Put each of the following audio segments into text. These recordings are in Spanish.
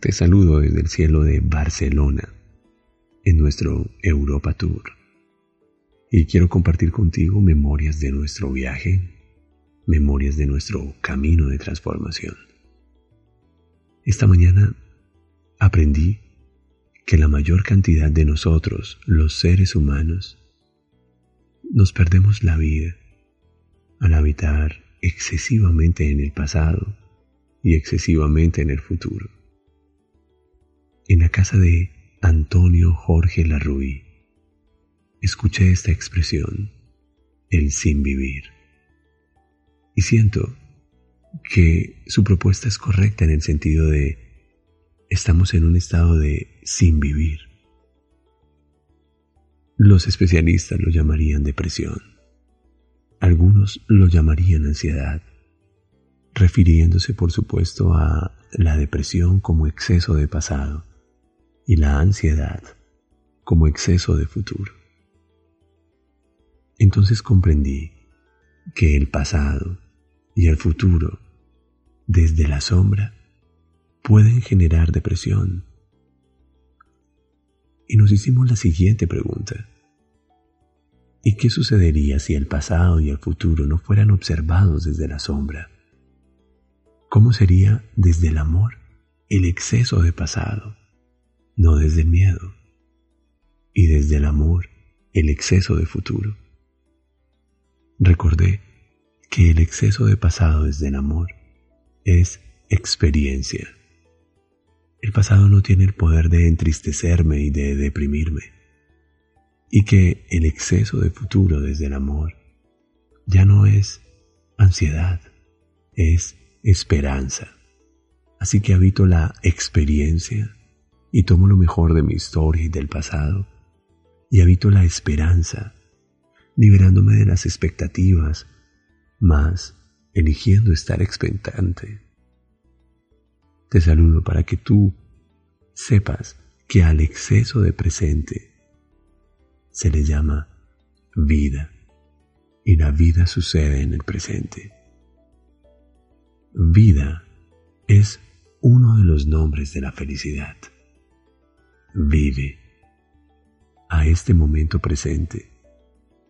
Te saludo desde el cielo de Barcelona, en nuestro Europa Tour. Y quiero compartir contigo memorias de nuestro viaje, memorias de nuestro camino de transformación. Esta mañana aprendí que la mayor cantidad de nosotros, los seres humanos, nos perdemos la vida al habitar excesivamente en el pasado y excesivamente en el futuro. Casa de Antonio Jorge Larruy, escuché esta expresión, el sin vivir. Y siento que su propuesta es correcta en el sentido de estamos en un estado de sin vivir. Los especialistas lo llamarían depresión. Algunos lo llamarían ansiedad, refiriéndose por supuesto a la depresión como exceso de pasado y la ansiedad como exceso de futuro. Entonces comprendí que el pasado y el futuro, desde la sombra, pueden generar depresión. Y nos hicimos la siguiente pregunta. ¿Y qué sucedería si el pasado y el futuro no fueran observados desde la sombra? ¿Cómo sería desde el amor el exceso de pasado? No desde el miedo, y desde el amor el exceso de futuro. Recordé que el exceso de pasado desde el amor es experiencia. El pasado no tiene el poder de entristecerme y de deprimirme, y que el exceso de futuro desde el amor ya no es ansiedad, es esperanza. Así que habito la experiencia y tomo lo mejor de mi historia y del pasado y habito la esperanza, liberándome de las expectativas, más eligiendo estar expectante. Te saludo para que tú sepas que al exceso de presente se le llama vida y la vida sucede en el presente. Vida es uno de los nombres de la felicidad. Vive. A este momento presente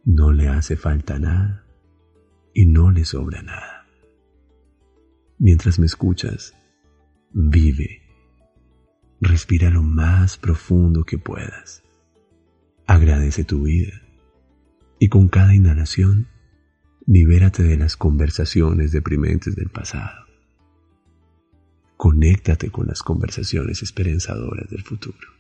no le hace falta nada y no le sobra nada. Mientras me escuchas, vive. Respira lo más profundo que puedas. Agradece tu vida y con cada inhalación, libérate de las conversaciones deprimentes del pasado. Conéctate con las conversaciones esperanzadoras del futuro.